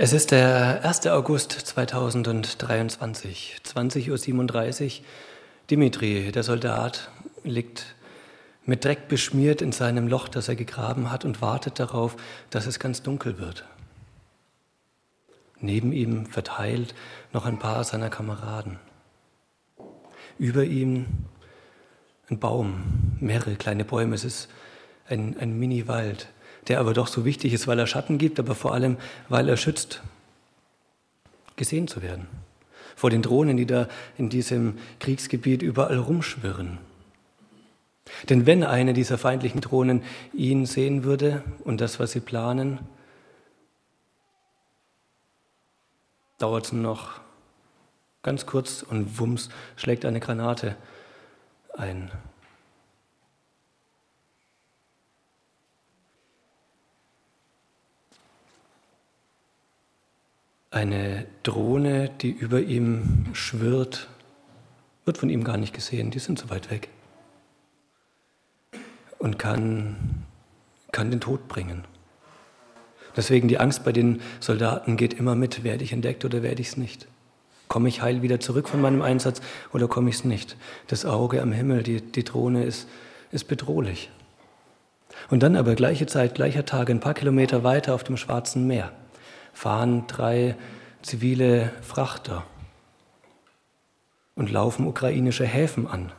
Es ist der 1. August 2023, 20.37 Uhr. Dimitri, der Soldat, liegt mit Dreck beschmiert in seinem Loch, das er gegraben hat und wartet darauf, dass es ganz dunkel wird. Neben ihm verteilt noch ein paar seiner Kameraden. Über ihm ein Baum, mehrere kleine Bäume. Es ist ein, ein Mini-Wald der aber doch so wichtig ist, weil er Schatten gibt, aber vor allem, weil er schützt, gesehen zu werden. Vor den Drohnen, die da in diesem Kriegsgebiet überall rumschwirren. Denn wenn eine dieser feindlichen Drohnen ihn sehen würde und das, was sie planen, dauert es noch ganz kurz und wumms schlägt eine Granate ein. Eine Drohne, die über ihm schwirrt, wird von ihm gar nicht gesehen, die sind so weit weg. Und kann, kann den Tod bringen. Deswegen die Angst bei den Soldaten geht immer mit, werde ich entdeckt oder werde ich es nicht? Komme ich heil wieder zurück von meinem Einsatz oder komme ich es nicht? Das Auge am Himmel, die, die Drohne ist, ist bedrohlich. Und dann aber gleiche Zeit, gleicher Tag, ein paar Kilometer weiter auf dem Schwarzen Meer fahren drei zivile Frachter und laufen ukrainische Häfen an.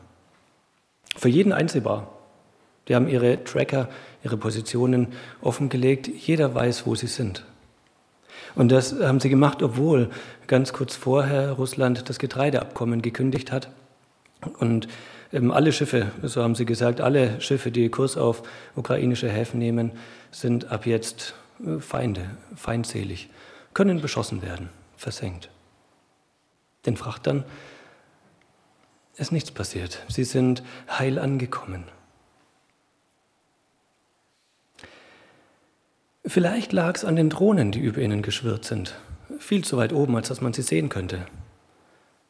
Für jeden einsehbar. Die haben ihre Tracker, ihre Positionen offengelegt. Jeder weiß, wo sie sind. Und das haben sie gemacht, obwohl ganz kurz vorher Russland das Getreideabkommen gekündigt hat. Und ähm, alle Schiffe, so haben sie gesagt, alle Schiffe, die Kurs auf ukrainische Häfen nehmen, sind ab jetzt Feinde, feindselig, können beschossen werden, versenkt. Den Frachtern ist nichts passiert. Sie sind heil angekommen. Vielleicht lag es an den Drohnen, die über ihnen geschwirrt sind. Viel zu weit oben, als dass man sie sehen könnte.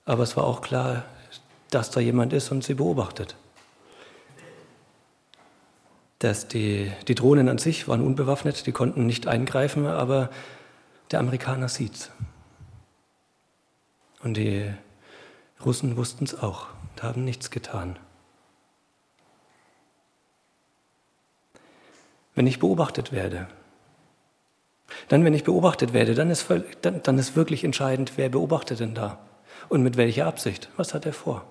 Aber es war auch klar, dass da jemand ist und sie beobachtet dass die, die Drohnen an sich waren unbewaffnet, die konnten nicht eingreifen, aber der Amerikaner sieht's. Und die Russen wussten es auch, haben nichts getan. Wenn ich beobachtet werde, dann, wenn ich beobachtet werde, dann ist, dann, dann ist wirklich entscheidend, wer beobachtet denn da und mit welcher Absicht. Was hat er vor?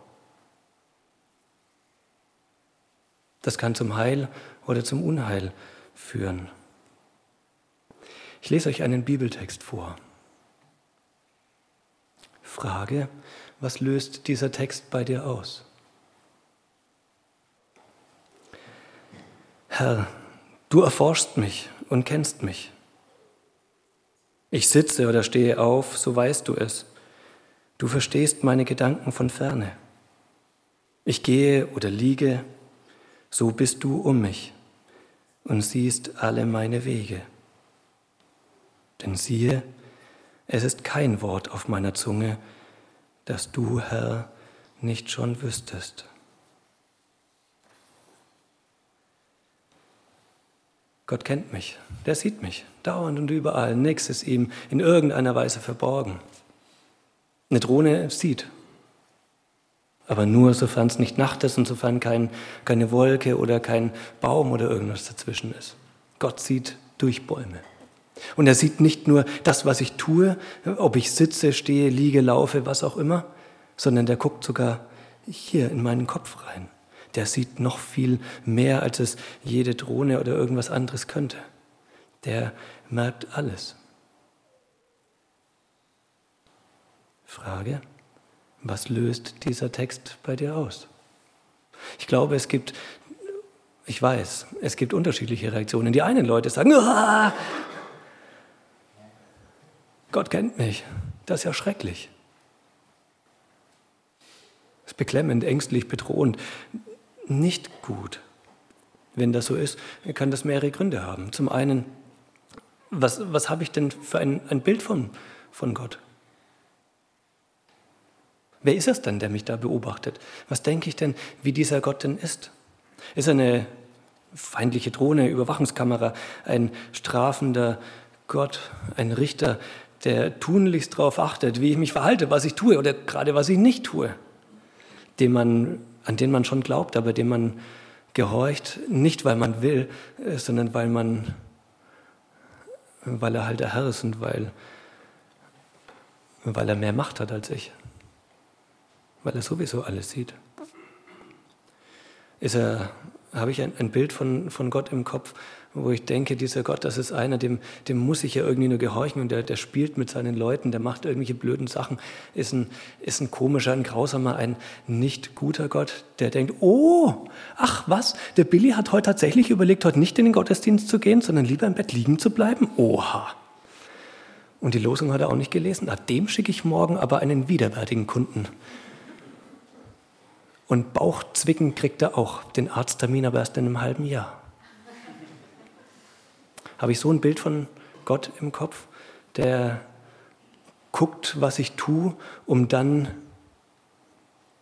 Das kann zum Heil oder zum Unheil führen. Ich lese euch einen Bibeltext vor. Frage, was löst dieser Text bei dir aus? Herr, du erforschst mich und kennst mich. Ich sitze oder stehe auf, so weißt du es. Du verstehst meine Gedanken von ferne. Ich gehe oder liege, so bist du um mich und siehst alle meine Wege. Denn siehe, es ist kein Wort auf meiner Zunge, das du, Herr, nicht schon wüsstest. Gott kennt mich, der sieht mich, dauernd und überall. Nichts ist ihm in irgendeiner Weise verborgen. Eine Drohne sieht, aber nur sofern es nicht Nacht ist und sofern kein, keine Wolke oder kein Baum oder irgendwas dazwischen ist. Gott sieht durch Bäume. Und er sieht nicht nur das, was ich tue, ob ich sitze, stehe, liege, laufe, was auch immer, sondern der guckt sogar hier in meinen Kopf rein. Der sieht noch viel mehr, als es jede Drohne oder irgendwas anderes könnte. Der merkt alles. Frage? Was löst dieser Text bei dir aus? Ich glaube, es gibt, ich weiß, es gibt unterschiedliche Reaktionen. Die einen Leute sagen, Aah! Gott kennt mich, das ist ja schrecklich. Das ist beklemmend, ängstlich, bedrohend, nicht gut. Wenn das so ist, kann das mehrere Gründe haben. Zum einen, was, was habe ich denn für ein, ein Bild von, von Gott? Wer ist es denn, der mich da beobachtet? Was denke ich denn, wie dieser Gott denn ist? Ist er eine feindliche Drohne, Überwachungskamera, ein strafender Gott, ein Richter, der tunlichst darauf achtet, wie ich mich verhalte, was ich tue oder gerade was ich nicht tue, den man, an den man schon glaubt, aber dem man gehorcht, nicht weil man will, äh, sondern weil man, weil er halt der Herr ist und weil, weil er mehr Macht hat als ich, weil er sowieso alles sieht. Ist er, habe ich ein, ein Bild von, von Gott im Kopf, wo ich denke, dieser Gott, das ist einer, dem, dem muss ich ja irgendwie nur gehorchen und der, der spielt mit seinen Leuten, der macht irgendwelche blöden Sachen, ist ein, ist ein komischer, ein grausamer, ein nicht guter Gott, der denkt, oh, ach was, der Billy hat heute tatsächlich überlegt, heute nicht in den Gottesdienst zu gehen, sondern lieber im Bett liegen zu bleiben. Oha. Und die Losung hat er auch nicht gelesen. Na, dem schicke ich morgen aber einen widerwärtigen Kunden. Und Bauchzwicken kriegt er auch, den Arzttermin aber erst in einem halben Jahr habe ich so ein Bild von Gott im Kopf, der guckt, was ich tue, um dann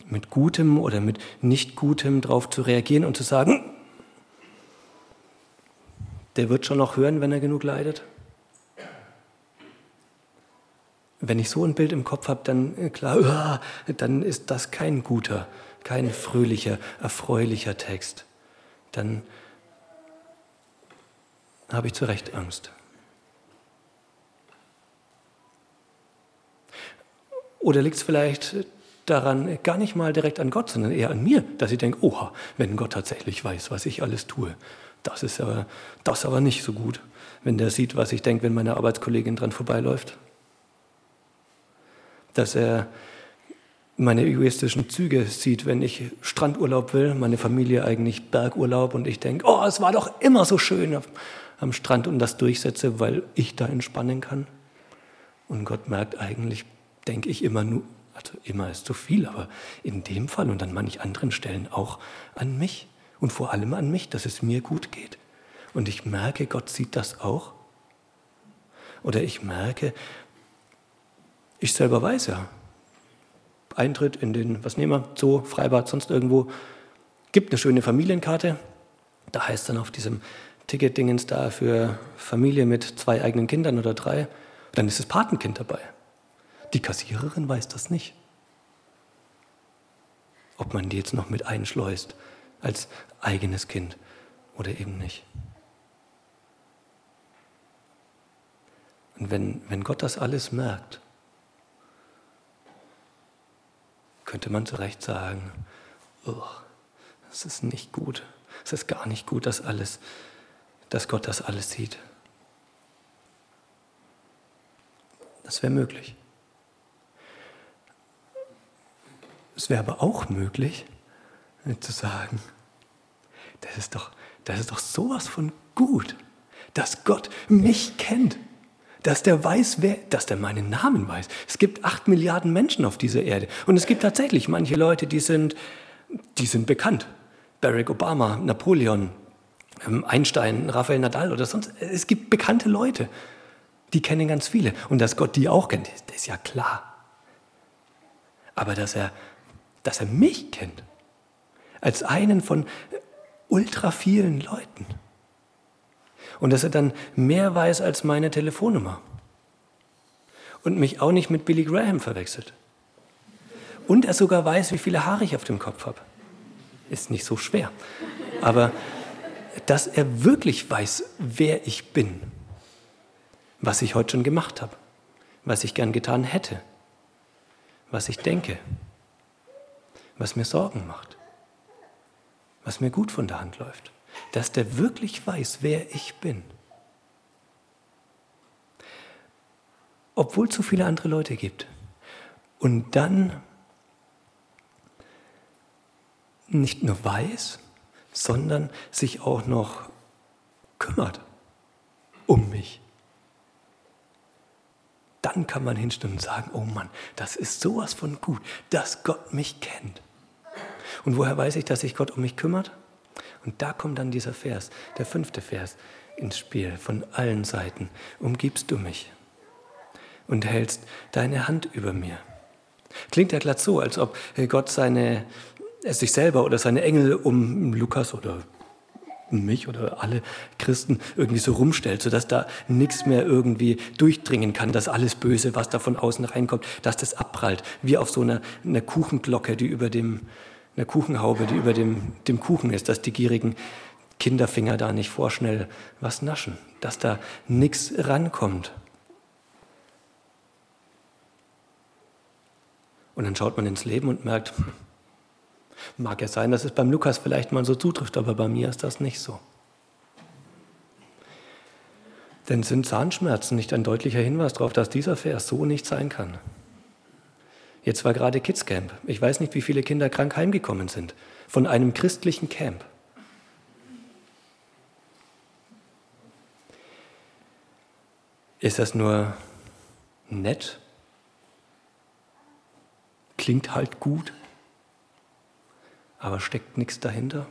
mit Gutem oder mit Nicht-Gutem darauf zu reagieren und zu sagen, der wird schon noch hören, wenn er genug leidet. Wenn ich so ein Bild im Kopf habe, dann äh, klar, dann ist das kein guter, kein fröhlicher, erfreulicher Text. Dann habe ich zu Recht Angst. Oder liegt es vielleicht daran, gar nicht mal direkt an Gott, sondern eher an mir, dass ich denke, oha, wenn Gott tatsächlich weiß, was ich alles tue, das ist aber, das aber nicht so gut, wenn der sieht, was ich denke, wenn meine Arbeitskollegin dran vorbeiläuft. Dass er meine egoistischen Züge sieht, wenn ich Strandurlaub will, meine Familie eigentlich Bergurlaub und ich denke, oh, es war doch immer so schön am Strand und das durchsetze, weil ich da entspannen kann. Und Gott merkt eigentlich, denke ich immer nur, also immer ist zu viel, aber in dem Fall und an manchen anderen Stellen auch an mich und vor allem an mich, dass es mir gut geht. Und ich merke, Gott sieht das auch. Oder ich merke, ich selber weiß ja, Eintritt in den, was nehmen wir, Zoo, Freibad, sonst irgendwo, gibt eine schöne Familienkarte. Da heißt dann auf diesem Ticketdingens da für Familie mit zwei eigenen Kindern oder drei. Dann ist das Patenkind dabei. Die Kassiererin weiß das nicht. Ob man die jetzt noch mit einschleust als eigenes Kind oder eben nicht. Und wenn, wenn Gott das alles merkt, könnte man zu Recht sagen, das ist nicht gut, es ist gar nicht gut, das alles dass Gott das alles sieht. Das wäre möglich. Es wäre aber auch möglich, zu sagen, das ist doch, das ist doch sowas von gut, dass Gott mich kennt, dass der weiß, wer, dass der meinen Namen weiß. Es gibt acht Milliarden Menschen auf dieser Erde und es gibt tatsächlich manche Leute, die sind, die sind bekannt. Barack Obama, Napoleon, Einstein, Rafael Nadal oder sonst. Es gibt bekannte Leute, die kennen ganz viele. Und dass Gott die auch kennt, ist ja klar. Aber dass er, dass er mich kennt, als einen von ultra vielen Leuten. Und dass er dann mehr weiß als meine Telefonnummer. Und mich auch nicht mit Billy Graham verwechselt. Und er sogar weiß, wie viele Haare ich auf dem Kopf habe. Ist nicht so schwer. Aber dass er wirklich weiß, wer ich bin, was ich heute schon gemacht habe, was ich gern getan hätte, was ich denke, was mir Sorgen macht, was mir gut von der Hand läuft, dass der wirklich weiß, wer ich bin. Obwohl es so viele andere Leute gibt. Und dann nicht nur weiß, sondern sich auch noch kümmert um mich. Dann kann man hinstellen und sagen, oh Mann, das ist sowas von gut, dass Gott mich kennt. Und woher weiß ich, dass sich Gott um mich kümmert? Und da kommt dann dieser Vers, der fünfte Vers ins Spiel. Von allen Seiten umgibst du mich und hältst deine Hand über mir. Klingt ja glatt so, als ob Gott seine er sich selber oder seine Engel um Lukas oder mich oder alle Christen irgendwie so rumstellt, sodass da nichts mehr irgendwie durchdringen kann, dass alles Böse, was da von außen reinkommt, dass das abprallt, wie auf so einer, einer Kuchenglocke, die über dem, einer Kuchenhaube, die über dem, dem Kuchen ist, dass die gierigen Kinderfinger da nicht vorschnell was naschen, dass da nichts rankommt. Und dann schaut man ins Leben und merkt, mag ja sein, dass es beim Lukas vielleicht mal so zutrifft, aber bei mir ist das nicht so. Denn sind Zahnschmerzen nicht ein deutlicher Hinweis darauf, dass dieser Vers so nicht sein kann? Jetzt war gerade Kids Camp. Ich weiß nicht, wie viele Kinder krank heimgekommen sind von einem christlichen Camp. Ist das nur nett? Klingt halt gut, aber steckt nichts dahinter?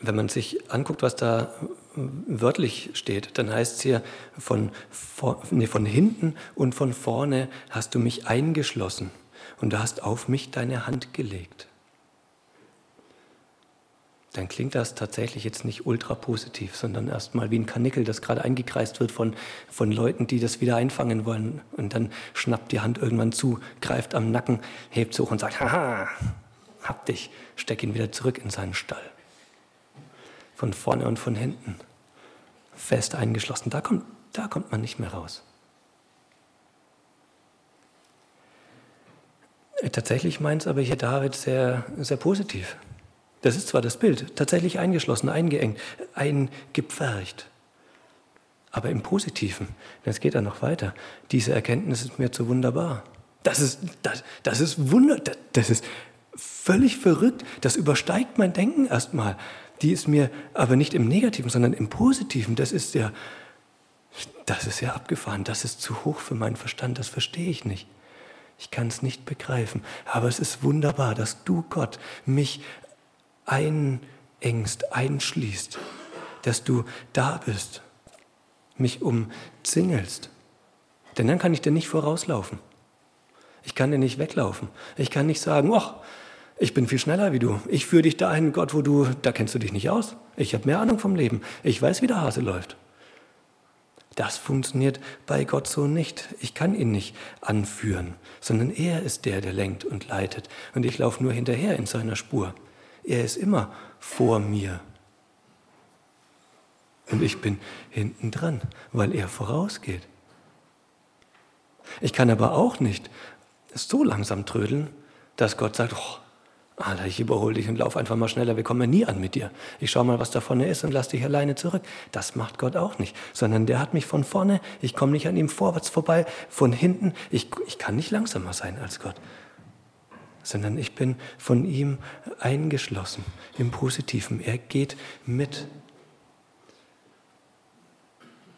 Wenn man sich anguckt, was da wörtlich steht, dann heißt es hier, von, nee, von hinten und von vorne hast du mich eingeschlossen und du hast auf mich deine Hand gelegt dann klingt das tatsächlich jetzt nicht ultra positiv, sondern erstmal wie ein Kanickel, das gerade eingekreist wird von, von Leuten, die das wieder einfangen wollen. Und dann schnappt die Hand irgendwann zu, greift am Nacken, hebt hoch und sagt, haha, hab dich, steck ihn wieder zurück in seinen Stall. Von vorne und von hinten, fest eingeschlossen. Da kommt, da kommt man nicht mehr raus. Tatsächlich meint es aber hier David sehr, sehr positiv. Das ist zwar das Bild, tatsächlich eingeschlossen, eingeengt, eingepfercht. Aber im Positiven, es geht dann noch weiter, diese Erkenntnis ist mir zu wunderbar. Das ist, das, das ist Wunder, das, ist völlig verrückt. Das übersteigt mein Denken erstmal. Die ist mir aber nicht im Negativen, sondern im Positiven. Das ist ja, das ist ja abgefahren. Das ist zu hoch für meinen Verstand. Das verstehe ich nicht. Ich kann es nicht begreifen. Aber es ist wunderbar, dass du, Gott, mich einengst, einschließt, dass du da bist, mich umzingelst. Denn dann kann ich dir nicht vorauslaufen. Ich kann dir nicht weglaufen. Ich kann nicht sagen, ach, ich bin viel schneller wie du. Ich führe dich dahin, Gott, wo du, da kennst du dich nicht aus. Ich habe mehr Ahnung vom Leben. Ich weiß, wie der Hase läuft. Das funktioniert bei Gott so nicht. Ich kann ihn nicht anführen, sondern er ist der, der lenkt und leitet. Und ich laufe nur hinterher in seiner Spur. Er ist immer vor mir. Und ich bin hinten dran, weil er vorausgeht. Ich kann aber auch nicht so langsam trödeln, dass Gott sagt, oh, Alter, ich überhole dich und lauf einfach mal schneller, wir kommen ja nie an mit dir. Ich schau mal, was da vorne ist und lass dich alleine zurück. Das macht Gott auch nicht, sondern der hat mich von vorne, ich komme nicht an ihm vorwärts vorbei, von hinten, ich, ich kann nicht langsamer sein als Gott sondern ich bin von ihm eingeschlossen im Positiven. Er geht mit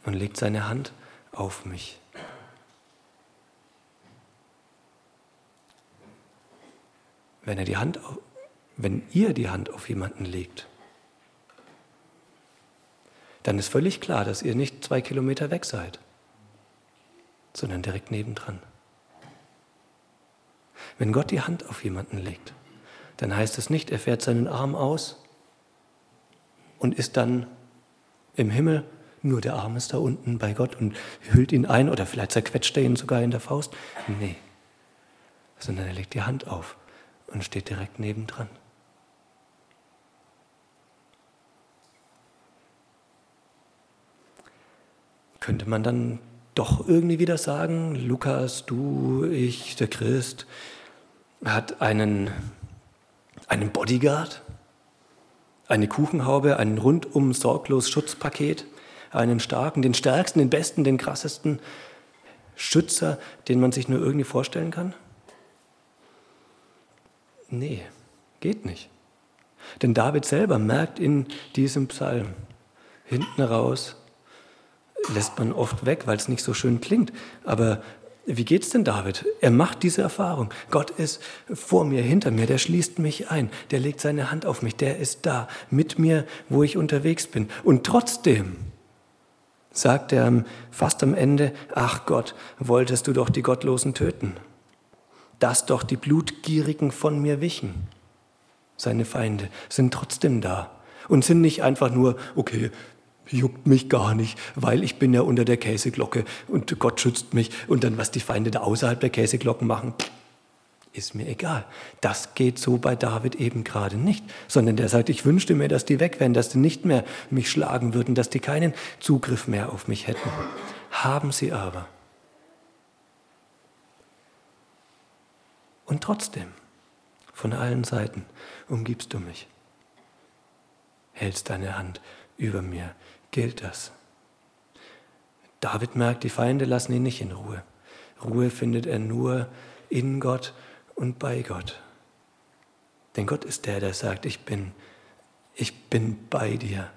und legt seine Hand auf mich. Wenn, er die Hand wenn ihr die Hand auf jemanden legt, dann ist völlig klar, dass ihr nicht zwei Kilometer weg seid, sondern direkt nebendran. Wenn Gott die Hand auf jemanden legt, dann heißt es nicht, er fährt seinen Arm aus und ist dann im Himmel, nur der Arm ist da unten bei Gott und hüllt ihn ein oder vielleicht zerquetscht er ihn sogar in der Faust. Nee, sondern er legt die Hand auf und steht direkt nebendran. Könnte man dann doch irgendwie wieder sagen, Lukas, du, ich, der Christ, hat einen, einen Bodyguard, eine Kuchenhaube, ein rundum sorglos Schutzpaket, einen starken, den stärksten, den besten, den krassesten Schützer, den man sich nur irgendwie vorstellen kann? Nee, geht nicht. Denn David selber merkt in diesem Psalm, hinten raus lässt man oft weg, weil es nicht so schön klingt, aber wie geht's denn David? Er macht diese Erfahrung. Gott ist vor mir, hinter mir, der schließt mich ein, der legt seine Hand auf mich, der ist da mit mir, wo ich unterwegs bin. Und trotzdem sagt er fast am Ende, ach Gott, wolltest du doch die Gottlosen töten. dass doch die Blutgierigen von mir wichen. Seine Feinde sind trotzdem da und sind nicht einfach nur, okay, juckt mich gar nicht, weil ich bin ja unter der Käseglocke und Gott schützt mich und dann was die Feinde da außerhalb der Käseglocken machen, ist mir egal. Das geht so bei David eben gerade nicht, sondern der sagt, ich wünschte mir, dass die weg wären, dass die nicht mehr mich schlagen würden, dass die keinen Zugriff mehr auf mich hätten. Haben sie aber. Und trotzdem, von allen Seiten umgibst du mich, hältst deine Hand über mir, gilt das. David merkt, die Feinde lassen ihn nicht in Ruhe. Ruhe findet er nur in Gott und bei Gott. Denn Gott ist der, der sagt, ich bin, ich bin bei dir.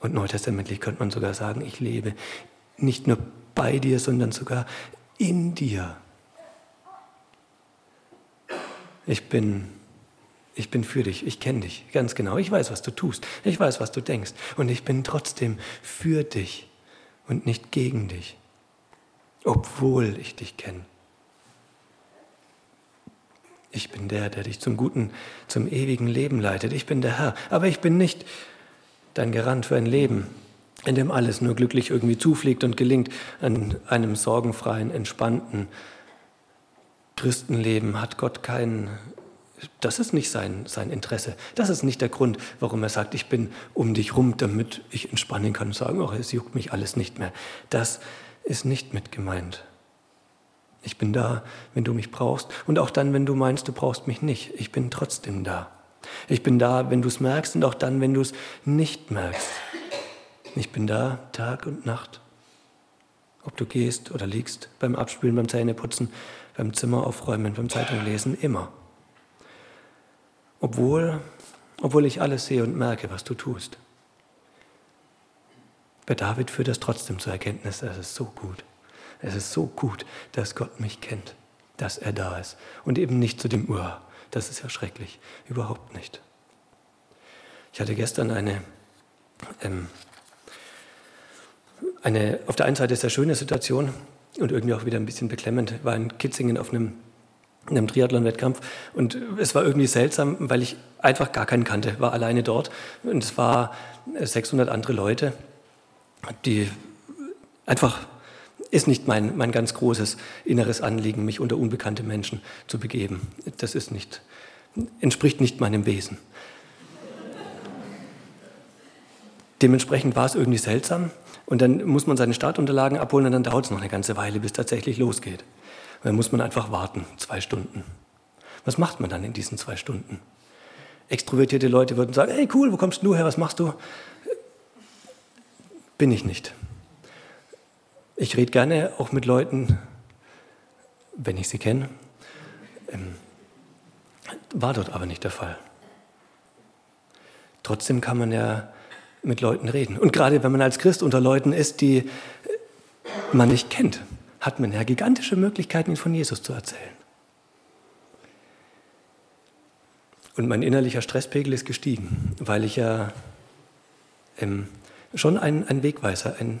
Und neutestamentlich könnte man sogar sagen, ich lebe nicht nur bei dir, sondern sogar in dir. Ich bin, ich bin für dich, ich kenne dich ganz genau, ich weiß, was du tust, ich weiß, was du denkst und ich bin trotzdem für dich und nicht gegen dich, obwohl ich dich kenne. Ich bin der, der dich zum guten, zum ewigen Leben leitet. Ich bin der Herr. Aber ich bin nicht dein Garant für ein Leben, in dem alles nur glücklich irgendwie zufliegt und gelingt. An einem sorgenfreien, entspannten Christenleben hat Gott keinen. Das ist nicht sein, sein Interesse. Das ist nicht der Grund, warum er sagt, ich bin um dich rum, damit ich entspannen kann und sagen, oh, es juckt mich alles nicht mehr. Das ist nicht mit gemeint. Ich bin da, wenn du mich brauchst und auch dann, wenn du meinst, du brauchst mich nicht. Ich bin trotzdem da. Ich bin da, wenn du es merkst und auch dann, wenn du es nicht merkst. Ich bin da Tag und Nacht. Ob du gehst oder liegst, beim Abspülen, beim Zähneputzen, beim Zimmer aufräumen, beim Zeitunglesen, immer. Obwohl, obwohl ich alles sehe und merke, was du tust. Bei David führt das trotzdem zur Erkenntnis, das ist so gut. Es ist so gut, dass Gott mich kennt, dass er da ist. Und eben nicht zu dem Uhr. Das ist ja schrecklich. Überhaupt nicht. Ich hatte gestern eine, ähm, eine, auf der einen Seite sehr schöne Situation und irgendwie auch wieder ein bisschen beklemmend. War in Kitzingen auf einem, einem Triathlon-Wettkampf und es war irgendwie seltsam, weil ich einfach gar keinen kannte, war alleine dort und es war 600 andere Leute, die einfach ist nicht mein, mein ganz großes inneres Anliegen, mich unter unbekannte Menschen zu begeben. Das ist nicht, entspricht nicht meinem Wesen. Dementsprechend war es irgendwie seltsam. Und dann muss man seine Startunterlagen abholen und dann dauert es noch eine ganze Weile, bis tatsächlich losgeht. Dann muss man einfach warten, zwei Stunden. Was macht man dann in diesen zwei Stunden? Extrovertierte Leute würden sagen, hey cool, wo kommst du her, was machst du? Bin ich nicht. Ich rede gerne auch mit Leuten, wenn ich sie kenne. Ähm, war dort aber nicht der Fall. Trotzdem kann man ja mit Leuten reden. Und gerade wenn man als Christ unter Leuten ist, die man nicht kennt, hat man ja gigantische Möglichkeiten, ihnen von Jesus zu erzählen. Und mein innerlicher Stresspegel ist gestiegen, weil ich ja ähm, schon ein, ein Wegweiser, ein,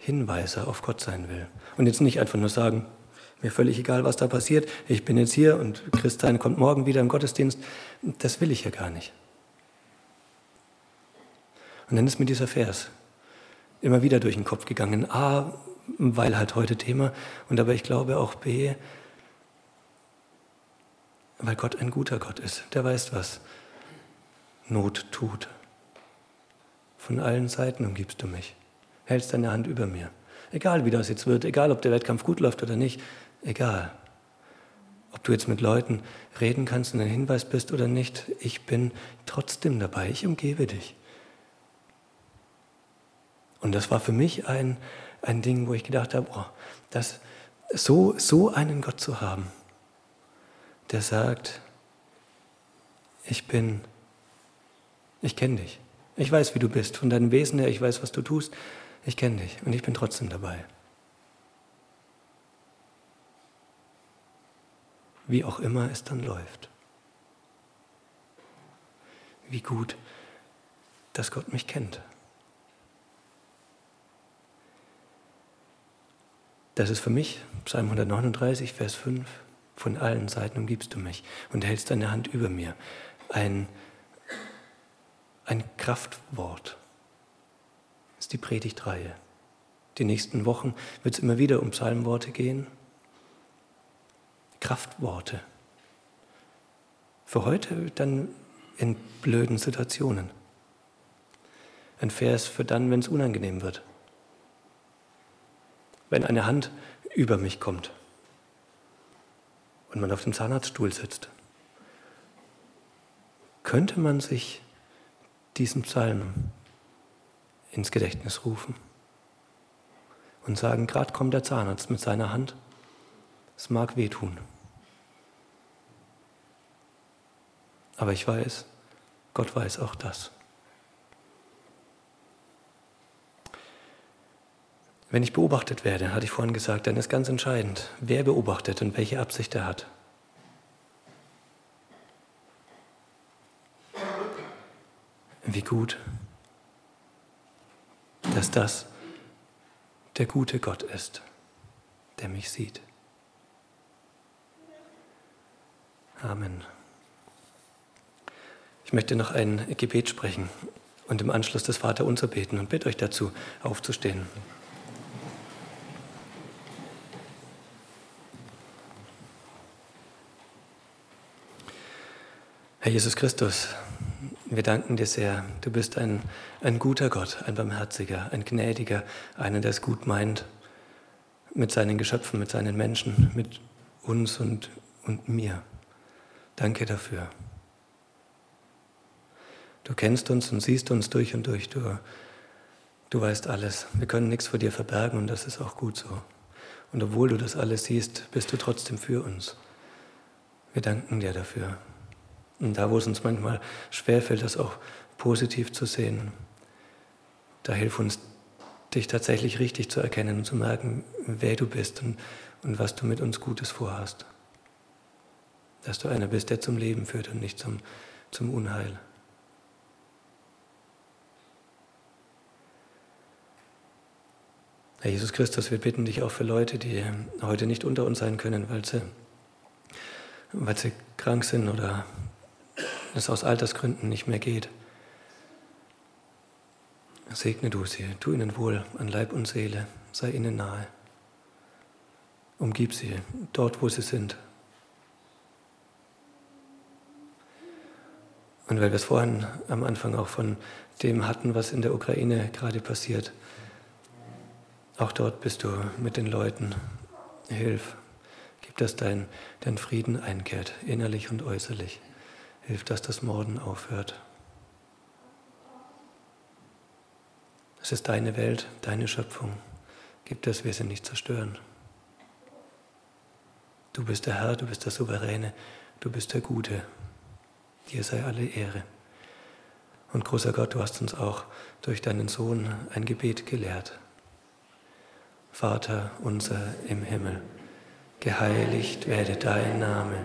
Hinweise auf Gott sein will. Und jetzt nicht einfach nur sagen, mir völlig egal, was da passiert, ich bin jetzt hier und Christian kommt morgen wieder im Gottesdienst. Das will ich ja gar nicht. Und dann ist mir dieser Vers immer wieder durch den Kopf gegangen. A, weil halt heute Thema, und aber ich glaube auch B, weil Gott ein guter Gott ist. Der weiß, was Not tut. Von allen Seiten umgibst du mich hältst deine Hand über mir. Egal wie das jetzt wird, egal ob der Wettkampf gut läuft oder nicht, egal. Ob du jetzt mit Leuten reden kannst und ein Hinweis bist oder nicht, ich bin trotzdem dabei, ich umgebe dich. Und das war für mich ein, ein Ding, wo ich gedacht habe, oh, das, so, so einen Gott zu haben, der sagt, ich bin, ich kenne dich. Ich weiß, wie du bist, von deinem Wesen her, ich weiß, was du tust ich kenne dich und ich bin trotzdem dabei. Wie auch immer es dann läuft. Wie gut, dass Gott mich kennt. Das ist für mich, Psalm 139, Vers 5, von allen Seiten umgibst du mich und hältst deine Hand über mir. Ein, ein Kraftwort. Das ist die Predigtreihe. Die nächsten Wochen wird es immer wieder um Psalmworte gehen. Kraftworte. Für heute dann in blöden Situationen. Ein Vers für dann, wenn es unangenehm wird. Wenn eine Hand über mich kommt und man auf dem Zahnarztstuhl sitzt, könnte man sich diesen Psalm ins Gedächtnis rufen und sagen, gerade kommt der Zahnarzt mit seiner Hand, es mag wehtun. Aber ich weiß, Gott weiß auch das. Wenn ich beobachtet werde, hatte ich vorhin gesagt, dann ist ganz entscheidend, wer beobachtet und welche Absicht er hat. Wie gut, dass das der gute Gott ist, der mich sieht. Amen. Ich möchte noch ein Gebet sprechen und im Anschluss das Vaterunser beten und bitte euch dazu aufzustehen. Herr Jesus Christus, wir danken dir sehr. Du bist ein, ein guter Gott, ein barmherziger, ein gnädiger, einer, der es gut meint mit seinen Geschöpfen, mit seinen Menschen, mit uns und, und mir. Danke dafür. Du kennst uns und siehst uns durch und durch. Du, du weißt alles. Wir können nichts vor dir verbergen und das ist auch gut so. Und obwohl du das alles siehst, bist du trotzdem für uns. Wir danken dir dafür. Und da, wo es uns manchmal schwerfällt, das auch positiv zu sehen, da hilf uns, dich tatsächlich richtig zu erkennen und zu merken, wer du bist und, und was du mit uns Gutes vorhast. Dass du einer bist, der zum Leben führt und nicht zum, zum Unheil. Herr Jesus Christus, wir bitten dich auch für Leute, die heute nicht unter uns sein können, weil sie, weil sie krank sind oder es aus Altersgründen nicht mehr geht. Segne du sie, tu ihnen wohl an Leib und Seele, sei ihnen nahe. Umgib sie dort, wo sie sind. Und weil wir es vorhin am Anfang auch von dem hatten, was in der Ukraine gerade passiert, auch dort bist du mit den Leuten. Hilf, gib, dass dein, dein Frieden einkehrt, innerlich und äußerlich. Hilf, dass das Morden aufhört. Es ist deine Welt, deine Schöpfung. Gib, dass wir sie nicht zerstören. Du bist der Herr, du bist der Souveräne, du bist der Gute. Dir sei alle Ehre. Und großer Gott, du hast uns auch durch deinen Sohn ein Gebet gelehrt. Vater unser im Himmel, geheiligt werde dein Name,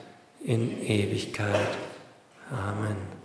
in Ewigkeit. Amen.